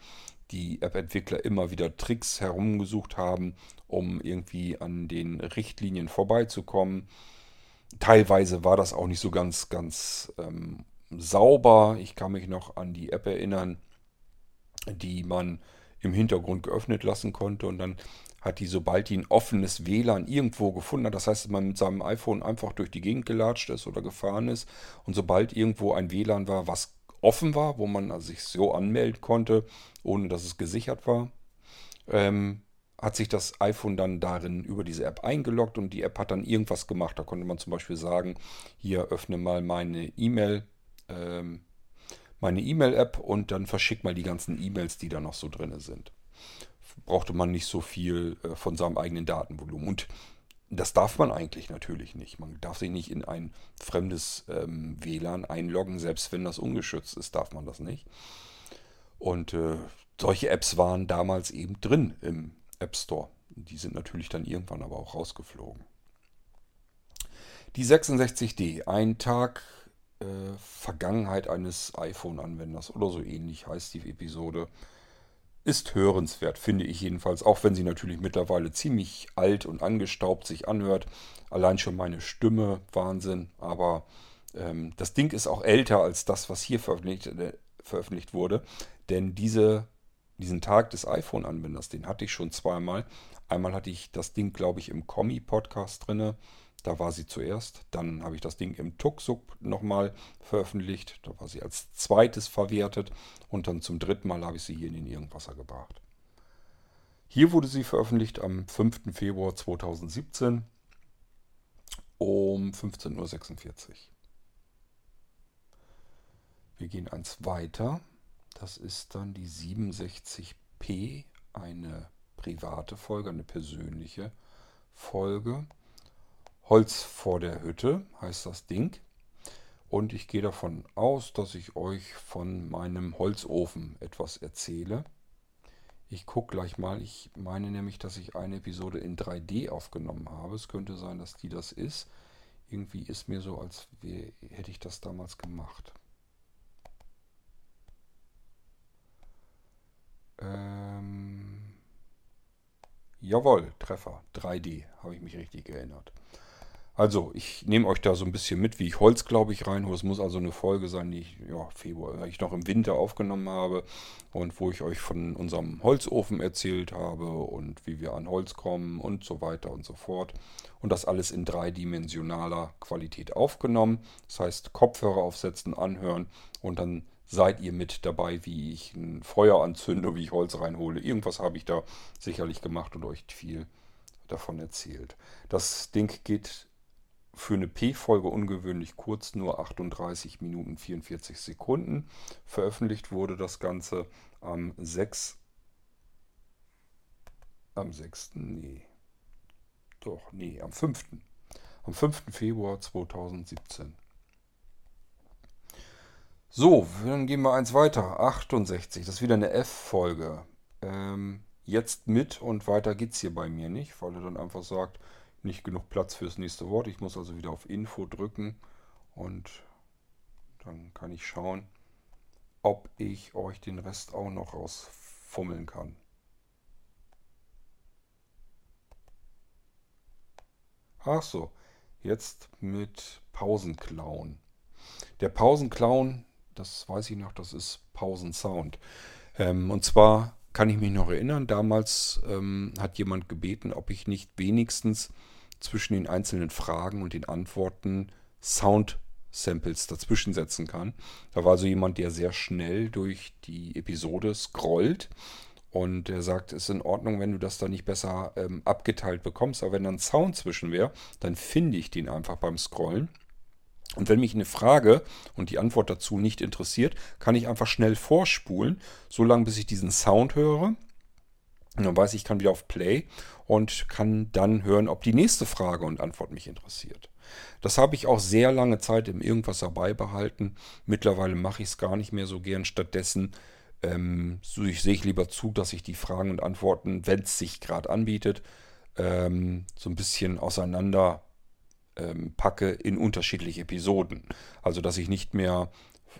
[SPEAKER 1] die App-Entwickler immer wieder Tricks herumgesucht haben, um irgendwie an den Richtlinien vorbeizukommen. Teilweise war das auch nicht so ganz, ganz ähm, sauber. Ich kann mich noch an die App erinnern, die man im Hintergrund geöffnet lassen konnte und dann hat die, sobald die ein offenes WLAN irgendwo gefunden hat, das heißt, man mit seinem iPhone einfach durch die Gegend gelatscht ist oder gefahren ist und sobald irgendwo ein WLAN war, was offen war, wo man sich so anmelden konnte, ohne dass es gesichert war, ähm, hat sich das iPhone dann darin über diese App eingeloggt und die App hat dann irgendwas gemacht. Da konnte man zum Beispiel sagen, hier öffne mal meine E-Mail. Ähm, meine E-Mail-App und dann verschickt mal die ganzen E-Mails, die da noch so drin sind. Brauchte man nicht so viel äh, von seinem eigenen Datenvolumen. Und das darf man eigentlich natürlich nicht. Man darf sich nicht in ein fremdes ähm, WLAN einloggen, selbst wenn das ungeschützt ist, darf man das nicht. Und äh, solche Apps waren damals eben drin im App Store. Die sind natürlich dann irgendwann aber auch rausgeflogen. Die 66D, ein Tag äh, Vergangenheit eines iPhone-Anwenders oder so ähnlich heißt die Episode, ist hörenswert, finde ich jedenfalls, auch wenn sie natürlich mittlerweile ziemlich alt und angestaubt sich anhört. Allein schon meine Stimme, Wahnsinn, aber ähm, das Ding ist auch älter als das, was hier veröffentlicht, äh, veröffentlicht wurde, denn diese, diesen Tag des iPhone-Anwenders, den hatte ich schon zweimal. Einmal hatte ich das Ding, glaube ich, im Kommi-Podcast drinne da war sie zuerst. Dann habe ich das Ding im Tuxup nochmal veröffentlicht. Da war sie als zweites verwertet. Und dann zum dritten Mal habe ich sie hier in den Irgendwasser gebracht. Hier wurde sie veröffentlicht am 5. Februar 2017 um 15.46 Uhr. Wir gehen eins weiter. Das ist dann die 67p, eine private Folge, eine persönliche Folge. Holz vor der Hütte heißt das Ding. Und ich gehe davon aus, dass ich euch von meinem Holzofen etwas erzähle. Ich gucke gleich mal. Ich meine nämlich, dass ich eine Episode in 3D aufgenommen habe. Es könnte sein, dass die das ist. Irgendwie ist mir so, als wär, hätte ich das damals gemacht. Ähm, jawohl, Treffer. 3D, habe ich mich richtig erinnert. Also, ich nehme euch da so ein bisschen mit, wie ich Holz, glaube ich, reinhole. Es muss also eine Folge sein, die ich, ja, Februar, ich noch im Winter aufgenommen habe und wo ich euch von unserem Holzofen erzählt habe und wie wir an Holz kommen und so weiter und so fort. Und das alles in dreidimensionaler Qualität aufgenommen. Das heißt, Kopfhörer aufsetzen, anhören und dann seid ihr mit dabei, wie ich ein Feuer anzünde, wie ich Holz reinhole. Irgendwas habe ich da sicherlich gemacht und euch viel davon erzählt. Das Ding geht für eine P-Folge ungewöhnlich kurz, nur 38 Minuten 44 Sekunden. Veröffentlicht wurde das Ganze am 6. Am 6. Nee. Doch, nee, am 5. Am 5. Februar 2017. So, dann gehen wir eins weiter. 68, das ist wieder eine F-Folge. Ähm, jetzt mit und weiter geht es hier bei mir nicht, weil er dann einfach sagt, nicht genug Platz fürs nächste Wort. Ich muss also wieder auf Info drücken und dann kann ich schauen, ob ich euch den Rest auch noch rausfummeln kann. Ach so, jetzt mit Pausenclown. Der Pausenclown, das weiß ich noch, das ist Pausensound. Ähm, und zwar kann ich mich noch erinnern, damals ähm, hat jemand gebeten, ob ich nicht wenigstens zwischen den einzelnen Fragen und den Antworten Sound-Samples dazwischen setzen kann. Da war also jemand, der sehr schnell durch die Episode scrollt und er sagt, es ist in Ordnung, wenn du das da nicht besser ähm, abgeteilt bekommst, aber wenn dann Sound zwischen wäre, dann finde ich den einfach beim Scrollen. Und wenn mich eine Frage und die Antwort dazu nicht interessiert, kann ich einfach schnell vorspulen, so lange bis ich diesen Sound höre. Und dann weiß ich, ich kann wieder auf Play und kann dann hören, ob die nächste Frage und Antwort mich interessiert. Das habe ich auch sehr lange Zeit im Irgendwas dabei behalten. Mittlerweile mache ich es gar nicht mehr so gern. Stattdessen ähm, sehe ich lieber zu, dass ich die Fragen und Antworten, wenn es sich gerade anbietet, ähm, so ein bisschen auseinander ähm, packe in unterschiedliche Episoden. Also dass ich nicht mehr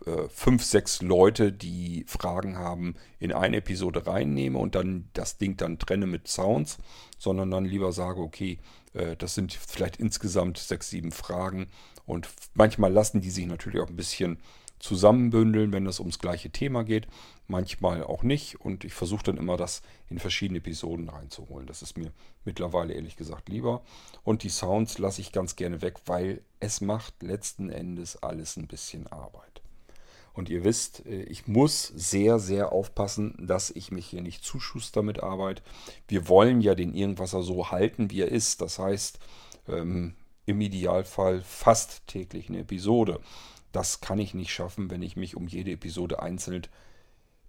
[SPEAKER 1] äh, fünf, sechs Leute, die Fragen haben, in eine Episode reinnehme und dann das Ding dann trenne mit Sounds, sondern dann lieber sage, okay, äh, das sind vielleicht insgesamt sechs, sieben Fragen und manchmal lassen die sich natürlich auch ein bisschen zusammenbündeln, wenn es ums gleiche Thema geht. Manchmal auch nicht. Und ich versuche dann immer, das in verschiedene Episoden reinzuholen. Das ist mir mittlerweile ehrlich gesagt lieber. Und die Sounds lasse ich ganz gerne weg, weil es macht letzten Endes alles ein bisschen Arbeit. Und ihr wisst, äh, ich muss sehr, sehr aufpassen, dass ich mich hier nicht zuschuster mit Arbeit. Wir wollen ja den Irgendwasser so halten, wie er ist. Das heißt, ähm, im Idealfall fast täglich eine Episode. Das kann ich nicht schaffen, wenn ich mich um jede Episode einzeln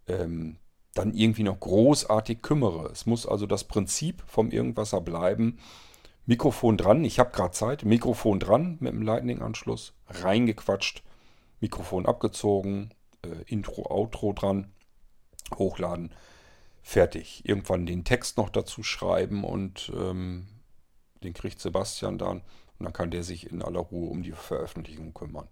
[SPEAKER 1] ähm, dann irgendwie noch großartig kümmere. Es muss also das Prinzip vom Irgendwasser bleiben. Mikrofon dran, ich habe gerade Zeit, Mikrofon dran mit dem Lightning-Anschluss, reingequatscht, Mikrofon abgezogen, äh, Intro, Outro dran, hochladen, fertig. Irgendwann den Text noch dazu schreiben und ähm, den kriegt Sebastian dann und dann kann der sich in aller Ruhe um die Veröffentlichung kümmern.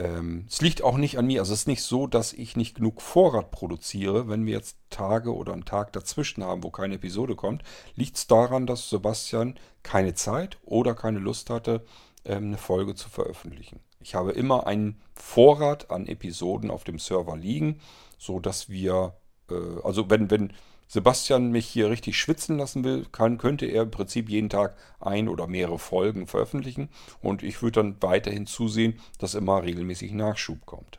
[SPEAKER 1] Ähm, es liegt auch nicht an mir. Also es ist nicht so, dass ich nicht genug Vorrat produziere. Wenn wir jetzt Tage oder einen Tag dazwischen haben, wo keine Episode kommt, liegt es daran, dass Sebastian keine Zeit oder keine Lust hatte, ähm, eine Folge zu veröffentlichen. Ich habe immer einen Vorrat an Episoden auf dem Server liegen, so dass wir, äh, also wenn, wenn Sebastian mich hier richtig schwitzen lassen will, kann, könnte er im Prinzip jeden Tag ein oder mehrere Folgen veröffentlichen und ich würde dann weiterhin zusehen, dass immer regelmäßig Nachschub kommt.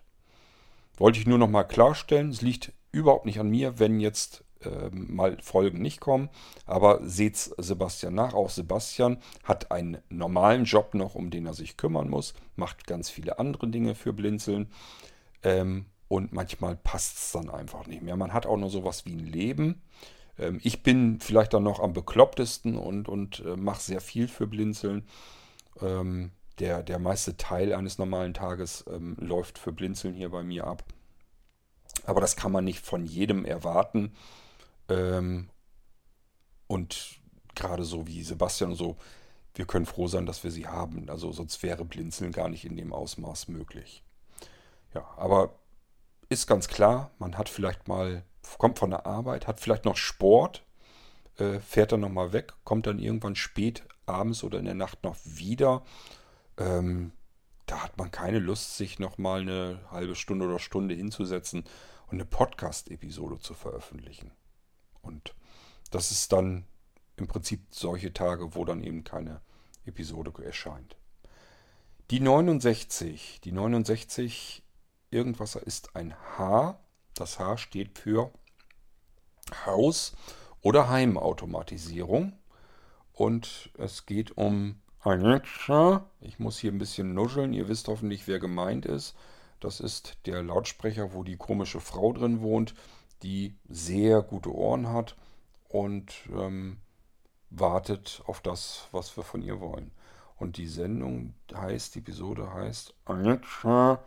[SPEAKER 1] Wollte ich nur noch mal klarstellen, es liegt überhaupt nicht an mir, wenn jetzt äh, mal Folgen nicht kommen, aber seht Sebastian nach. Auch Sebastian hat einen normalen Job noch, um den er sich kümmern muss, macht ganz viele andere Dinge für Blinzeln. Ähm, und manchmal passt es dann einfach nicht mehr. Man hat auch nur sowas wie ein Leben. Ähm, ich bin vielleicht dann noch am beklopptesten und, und äh, mache sehr viel für Blinzeln. Ähm, der, der meiste Teil eines normalen Tages ähm, läuft für Blinzeln hier bei mir ab. Aber das kann man nicht von jedem erwarten. Und gerade so wie Sebastian und so, wir können froh sein, dass wir sie haben. Also sonst wäre Blinzeln gar nicht in dem Ausmaß möglich. Ja, aber ist ganz klar, man hat vielleicht mal, kommt von der Arbeit, hat vielleicht noch Sport, äh, fährt dann nochmal weg, kommt dann irgendwann spät abends oder in der Nacht noch wieder. Ähm, da hat man keine Lust, sich nochmal eine halbe Stunde oder Stunde hinzusetzen und eine Podcast-Episode zu veröffentlichen. Und das ist dann im Prinzip solche Tage, wo dann eben keine Episode erscheint. Die 69, die 69 Irgendwas ist ein H. Das H steht für Haus- oder Heimautomatisierung. Und es geht um Alexa. Ich muss hier ein bisschen nuscheln. Ihr wisst hoffentlich, wer gemeint ist. Das ist der Lautsprecher, wo die komische Frau drin wohnt, die sehr gute Ohren hat und ähm, wartet auf das, was wir von ihr wollen. Und die Sendung heißt, die Episode heißt Alexa,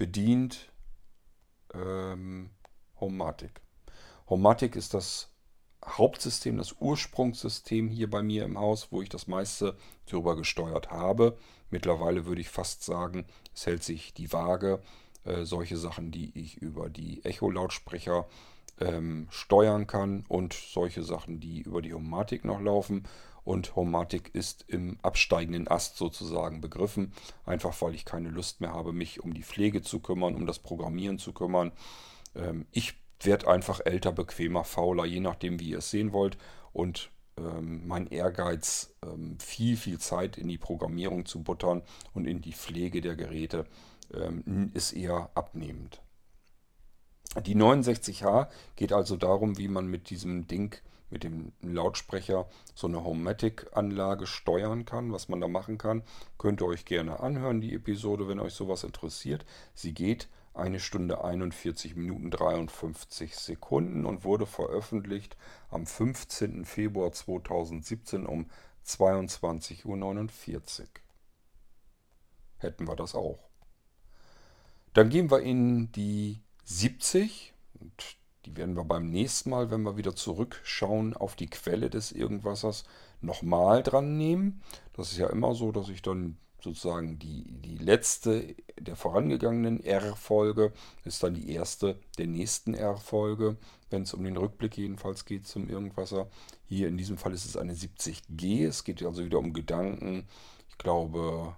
[SPEAKER 1] bedient ähm, Homematic. Homematic ist das Hauptsystem, das Ursprungssystem hier bei mir im Haus, wo ich das meiste darüber gesteuert habe. Mittlerweile würde ich fast sagen, es hält sich die Waage. Äh, solche Sachen, die ich über die Echo-Lautsprecher ähm, steuern kann und solche Sachen, die über die Homematic noch laufen und Homematic ist im absteigenden Ast sozusagen begriffen, einfach weil ich keine Lust mehr habe, mich um die Pflege zu kümmern, um das Programmieren zu kümmern. Ähm, ich werde einfach älter, bequemer, fauler, je nachdem, wie ihr es sehen wollt und ähm, mein Ehrgeiz, ähm, viel, viel Zeit in die Programmierung zu buttern und in die Pflege der Geräte ist eher abnehmend. Die 69H geht also darum, wie man mit diesem Ding mit dem Lautsprecher so eine Homematic-Anlage steuern kann, was man da machen kann. Könnt ihr euch gerne anhören, die Episode, wenn euch sowas interessiert. Sie geht eine Stunde 41 Minuten 53 Sekunden und wurde veröffentlicht am 15. Februar 2017 um 22.49 Uhr. Hätten wir das auch. Dann gehen wir in die 70 und die werden wir beim nächsten Mal, wenn wir wieder zurückschauen auf die Quelle des Irgendwassers, nochmal dran nehmen. Das ist ja immer so, dass ich dann sozusagen die, die letzte der vorangegangenen R-Folge ist dann die erste der nächsten R-Folge, wenn es um den Rückblick jedenfalls geht zum Irgendwasser. Hier in diesem Fall ist es eine 70G. Es geht also wieder um Gedanken. Ich glaube,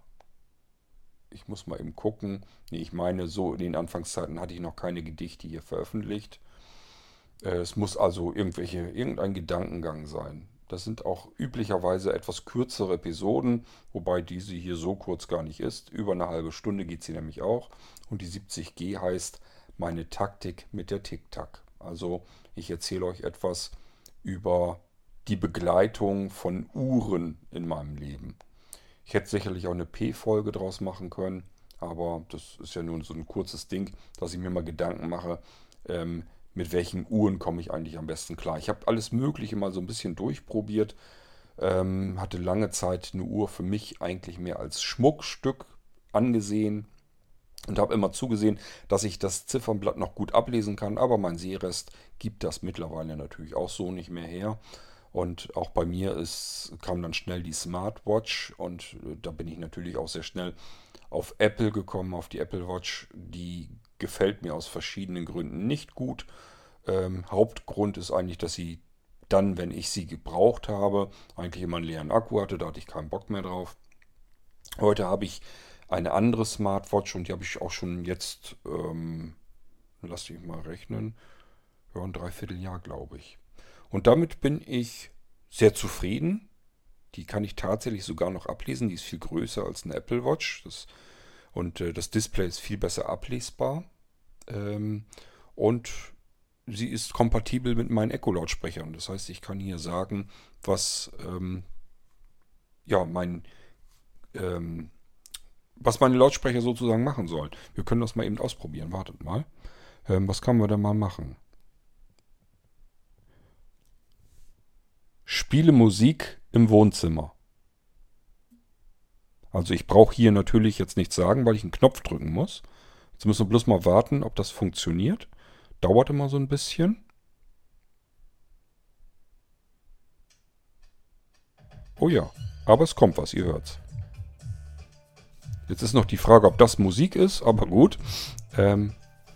[SPEAKER 1] ich muss mal eben gucken. Nee, ich meine, so in den Anfangszeiten hatte ich noch keine Gedichte hier veröffentlicht. Äh, es muss also irgendwelche, irgendein Gedankengang sein. Das sind auch üblicherweise etwas kürzere Episoden, wobei diese hier so kurz gar nicht ist. Über eine halbe Stunde geht sie nämlich auch. Und die 70G heißt meine Taktik mit der Tic-Tac. Also ich erzähle euch etwas über die Begleitung von Uhren in meinem Leben. Ich hätte sicherlich auch eine P-Folge draus machen können, Aber das ist ja nur so ein kurzes Ding, dass ich mir mal Gedanken mache, ähm, mit welchen Uhren komme ich eigentlich am besten klar. Ich habe alles Mögliche mal so ein bisschen durchprobiert. Ähm, hatte lange Zeit eine Uhr für mich eigentlich mehr als Schmuckstück angesehen und habe immer zugesehen, dass ich das Ziffernblatt noch gut ablesen kann, aber mein Sehrest gibt das mittlerweile natürlich auch so nicht mehr her. Und auch bei mir ist, kam dann schnell die Smartwatch und äh, da bin ich natürlich auch sehr schnell auf Apple gekommen, auf die Apple Watch. Die gefällt mir aus verschiedenen Gründen nicht gut. Ähm, Hauptgrund ist eigentlich, dass sie dann, wenn ich sie gebraucht habe, eigentlich immer einen leeren Akku hatte. Da hatte ich keinen Bock mehr drauf. Heute habe ich eine andere Smartwatch und die habe ich auch schon jetzt, ähm, lass dich mal rechnen, ja, ein Dreivierteljahr, glaube ich. Und damit bin ich sehr zufrieden. Die kann ich tatsächlich sogar noch ablesen. Die ist viel größer als eine Apple Watch. Das, und äh, das Display ist viel besser ablesbar. Ähm, und sie ist kompatibel mit meinen Echo-Lautsprechern. Das heißt, ich kann hier sagen, was ähm, ja mein ähm, was meine Lautsprecher sozusagen machen sollen. Wir können das mal eben ausprobieren. Wartet mal. Ähm, was können wir denn mal machen? Spiele Musik im Wohnzimmer. Also ich brauche hier natürlich jetzt nichts sagen, weil ich einen Knopf drücken muss. Jetzt müssen wir bloß mal warten, ob das funktioniert. Dauert immer so ein bisschen. Oh ja, aber es kommt was, ihr hört's. Jetzt ist noch die Frage, ob das Musik ist, aber gut. Ähm,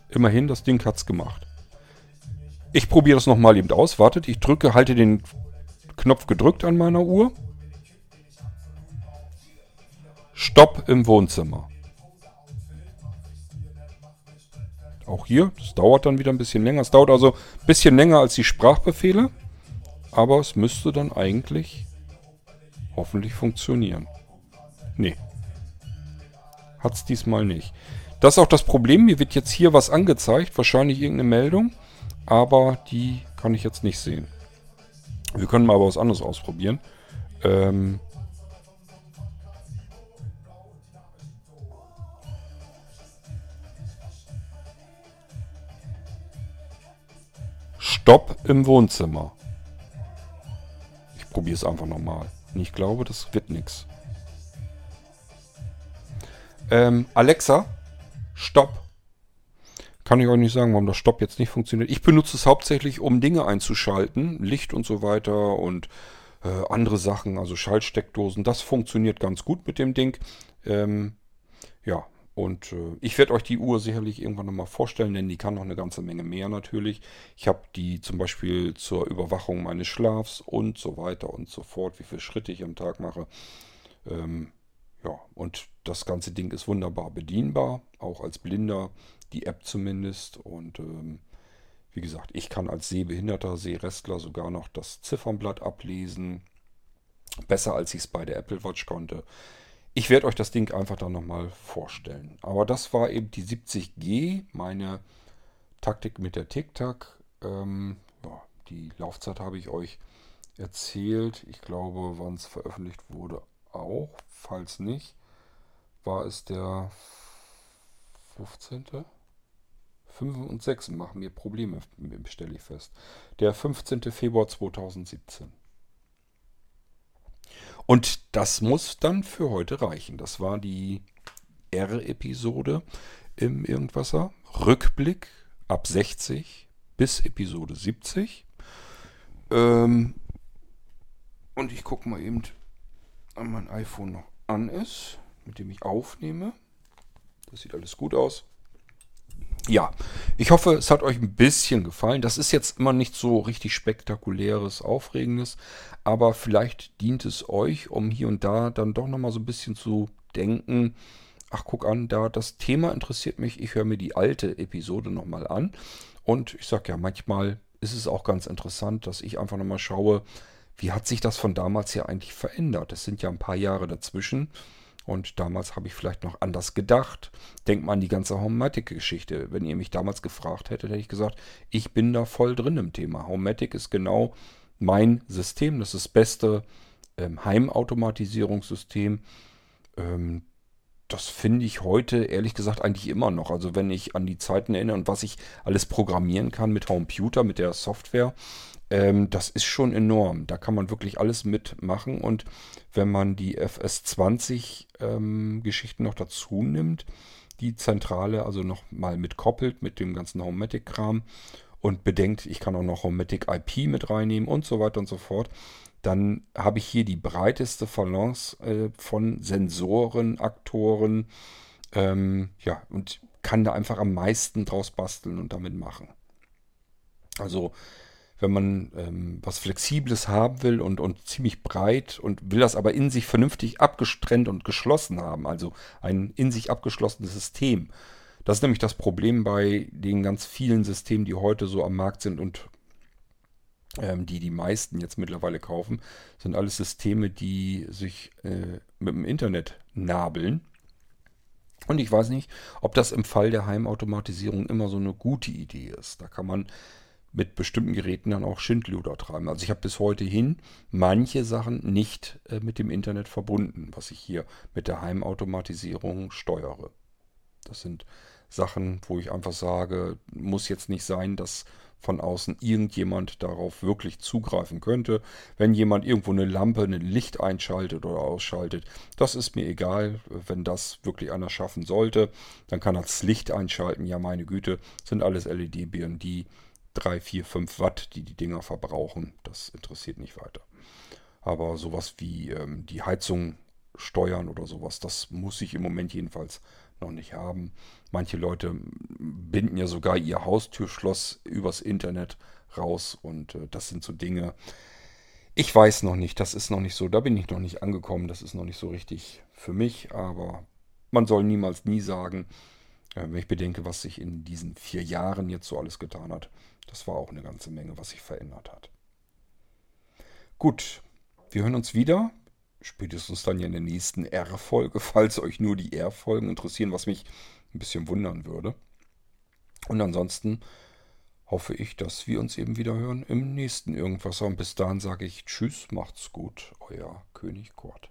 [SPEAKER 1] immerhin, das Ding hat's gemacht. Ich probiere das nochmal eben aus. Wartet, ich drücke, halte den Knopf gedrückt an meiner Uhr. Stopp im Wohnzimmer. Auch hier, das dauert dann wieder ein bisschen länger. Es dauert also ein bisschen länger als die Sprachbefehle. Aber es müsste dann eigentlich hoffentlich funktionieren. Nee, hat es diesmal nicht. Das ist auch das Problem. Mir wird jetzt hier was angezeigt. Wahrscheinlich irgendeine Meldung. Aber die kann ich jetzt nicht sehen. Wir können mal was anderes ausprobieren. Ähm Stopp im Wohnzimmer. Ich probiere es einfach nochmal. Ich glaube, das wird nichts. Ähm, Alexa, Stopp. Kann ich euch nicht sagen, warum das Stopp jetzt nicht funktioniert. Ich benutze es hauptsächlich, um Dinge einzuschalten, Licht und so weiter und äh, andere Sachen, also Schaltsteckdosen. Das funktioniert ganz gut mit dem Ding. Ähm, ja, und äh, ich werde euch die Uhr sicherlich irgendwann nochmal vorstellen, denn die kann noch eine ganze Menge mehr natürlich. Ich habe die zum Beispiel zur Überwachung meines Schlafs und so weiter und so fort, wie viele Schritte ich am Tag mache. Ähm, ja, und das ganze Ding ist wunderbar bedienbar, auch als Blinder, die App zumindest. Und ähm, wie gesagt, ich kann als Sehbehinderter, Sehrestler sogar noch das Ziffernblatt ablesen. Besser als ich es bei der Apple Watch konnte. Ich werde euch das Ding einfach dann nochmal vorstellen. Aber das war eben die 70G, meine Taktik mit der TikTok. Ähm, die Laufzeit habe ich euch erzählt. Ich glaube, wann es veröffentlicht wurde, auch. Falls nicht, war es der 15. 5 und 6 machen mir Probleme, stelle ich fest. Der 15. Februar 2017. Und das muss dann für heute reichen. Das war die R-Episode im Irgendwasser. Rückblick ab 60 bis Episode 70. Ähm, und ich gucke mal eben, an mein iPhone noch an ist, mit dem ich aufnehme. Das sieht alles gut aus. Ja, ich hoffe, es hat euch ein bisschen gefallen. Das ist jetzt immer nicht so richtig spektakuläres, aufregendes, aber vielleicht dient es euch, um hier und da dann doch nochmal so ein bisschen zu denken. Ach, guck an, da das Thema interessiert mich. Ich höre mir die alte Episode nochmal an. Und ich sage ja, manchmal ist es auch ganz interessant, dass ich einfach nochmal schaue, wie hat sich das von damals ja eigentlich verändert? Es sind ja ein paar Jahre dazwischen. Und damals habe ich vielleicht noch anders gedacht. Denkt mal an die ganze Homematic-Geschichte. Wenn ihr mich damals gefragt hättet, hätte ich gesagt, ich bin da voll drin im Thema. Homematic ist genau mein System. Das ist das beste ähm, Heimautomatisierungssystem. Ähm, das finde ich heute ehrlich gesagt eigentlich immer noch. Also wenn ich an die Zeiten erinnere und was ich alles programmieren kann mit Computer, mit der Software, ähm, das ist schon enorm. Da kann man wirklich alles mitmachen. Und wenn man die FS20-Geschichten ähm, noch dazu nimmt, die Zentrale also noch mal mit koppelt mit dem ganzen Homematic-Kram und bedenkt, ich kann auch noch Homematic IP mit reinnehmen und so weiter und so fort, dann habe ich hier die breiteste Balance äh, von Sensoren, Aktoren, ähm, ja, und kann da einfach am meisten draus basteln und damit machen. Also, wenn man ähm, was Flexibles haben will und, und ziemlich breit und will das aber in sich vernünftig abgestrennt und geschlossen haben, also ein in sich abgeschlossenes System. Das ist nämlich das Problem bei den ganz vielen Systemen, die heute so am Markt sind und ähm, die die meisten jetzt mittlerweile kaufen, sind alles Systeme, die sich äh, mit dem Internet nabeln. Und ich weiß nicht, ob das im Fall der Heimautomatisierung immer so eine gute Idee ist. Da kann man mit bestimmten Geräten dann auch Schindluder treiben. Also ich habe bis heute hin manche Sachen nicht äh, mit dem Internet verbunden, was ich hier mit der Heimautomatisierung steuere. Das sind Sachen, wo ich einfach sage, muss jetzt nicht sein, dass von außen irgendjemand darauf wirklich zugreifen könnte. Wenn jemand irgendwo eine Lampe, ein Licht einschaltet oder ausschaltet, das ist mir egal. Wenn das wirklich einer schaffen sollte, dann kann er das Licht einschalten. Ja, meine Güte, sind alles LED-Birnen, die 3, 4, 5 Watt, die die Dinger verbrauchen. Das interessiert nicht weiter. Aber sowas wie ähm, die Heizung steuern oder sowas, das muss ich im Moment jedenfalls noch nicht haben. Manche Leute binden ja sogar ihr Haustürschloss übers Internet raus und äh, das sind so Dinge. Ich weiß noch nicht, das ist noch nicht so, da bin ich noch nicht angekommen, das ist noch nicht so richtig für mich, aber man soll niemals nie sagen, äh, wenn ich bedenke, was sich in diesen vier Jahren jetzt so alles getan hat. Das war auch eine ganze Menge, was sich verändert hat. Gut, wir hören uns wieder spätestens dann ja in der nächsten R-Folge, falls euch nur die R-Folgen interessieren, was mich ein bisschen wundern würde. Und ansonsten hoffe ich, dass wir uns eben wieder hören im nächsten Irgendwas. Und bis dahin sage ich Tschüss, macht's gut, euer König Kurt.